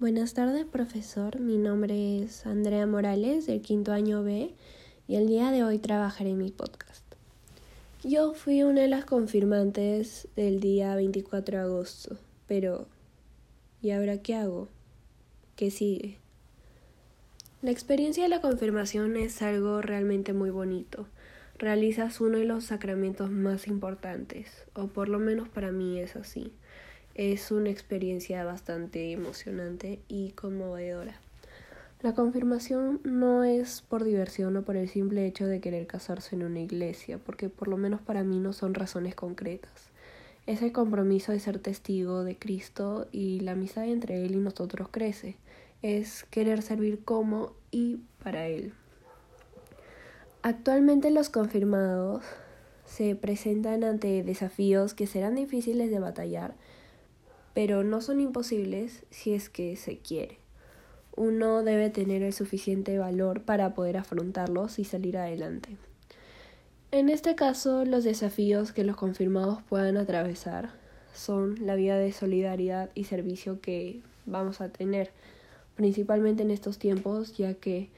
Buenas tardes, profesor. Mi nombre es Andrea Morales, del quinto año B, y el día de hoy trabajaré en mi podcast. Yo fui una de las confirmantes del día 24 de agosto, pero ¿y ahora qué hago? ¿Qué sigue? La experiencia de la confirmación es algo realmente muy bonito. Realizas uno de los sacramentos más importantes, o por lo menos para mí es así. Es una experiencia bastante emocionante y conmovedora. La confirmación no es por diversión o por el simple hecho de querer casarse en una iglesia, porque por lo menos para mí no son razones concretas. Es el compromiso de ser testigo de Cristo y la amistad entre Él y nosotros crece. Es querer servir como y para Él. Actualmente los confirmados se presentan ante desafíos que serán difíciles de batallar pero no son imposibles si es que se quiere. Uno debe tener el suficiente valor para poder afrontarlos y salir adelante. En este caso, los desafíos que los confirmados puedan atravesar son la vida de solidaridad y servicio que vamos a tener, principalmente en estos tiempos, ya que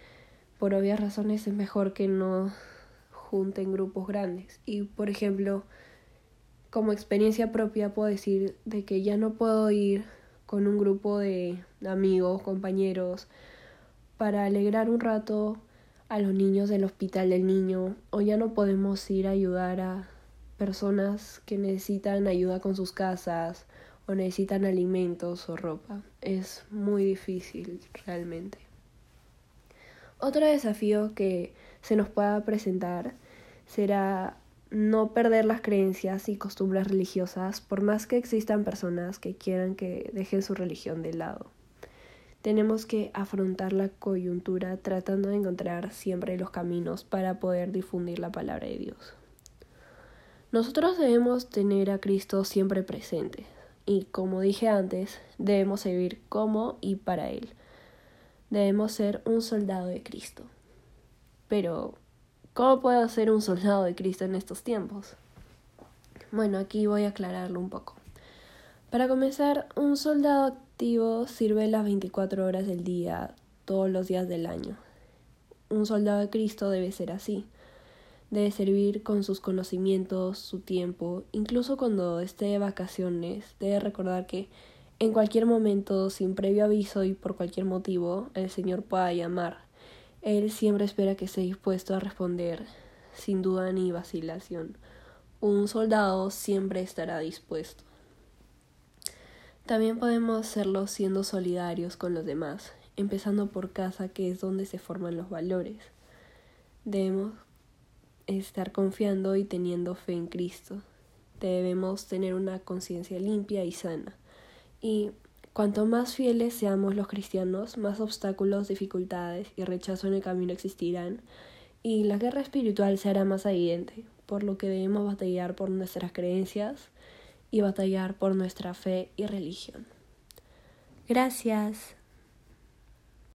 por obvias razones es mejor que no junten grupos grandes. Y, por ejemplo, como experiencia propia puedo decir de que ya no puedo ir con un grupo de amigos, compañeros, para alegrar un rato a los niños del hospital del niño, o ya no podemos ir a ayudar a personas que necesitan ayuda con sus casas, o necesitan alimentos o ropa. Es muy difícil realmente. Otro desafío que se nos pueda presentar será no perder las creencias y costumbres religiosas por más que existan personas que quieran que dejen su religión de lado. Tenemos que afrontar la coyuntura tratando de encontrar siempre los caminos para poder difundir la palabra de Dios. Nosotros debemos tener a Cristo siempre presente y, como dije antes, debemos vivir como y para Él. Debemos ser un soldado de Cristo. Pero, ¿Cómo puedo ser un soldado de Cristo en estos tiempos? Bueno, aquí voy a aclararlo un poco. Para comenzar, un soldado activo sirve las 24 horas del día, todos los días del año. Un soldado de Cristo debe ser así. Debe servir con sus conocimientos, su tiempo, incluso cuando esté de vacaciones, debe recordar que en cualquier momento, sin previo aviso y por cualquier motivo, el Señor pueda llamar él siempre espera que esté dispuesto a responder, sin duda ni vacilación. Un soldado siempre estará dispuesto. También podemos hacerlo siendo solidarios con los demás, empezando por casa, que es donde se forman los valores. Debemos estar confiando y teniendo fe en Cristo. Debemos tener una conciencia limpia y sana. Y Cuanto más fieles seamos los cristianos, más obstáculos, dificultades y rechazo en el camino existirán, y la guerra espiritual se hará más evidente, por lo que debemos batallar por nuestras creencias y batallar por nuestra fe y religión. Gracias.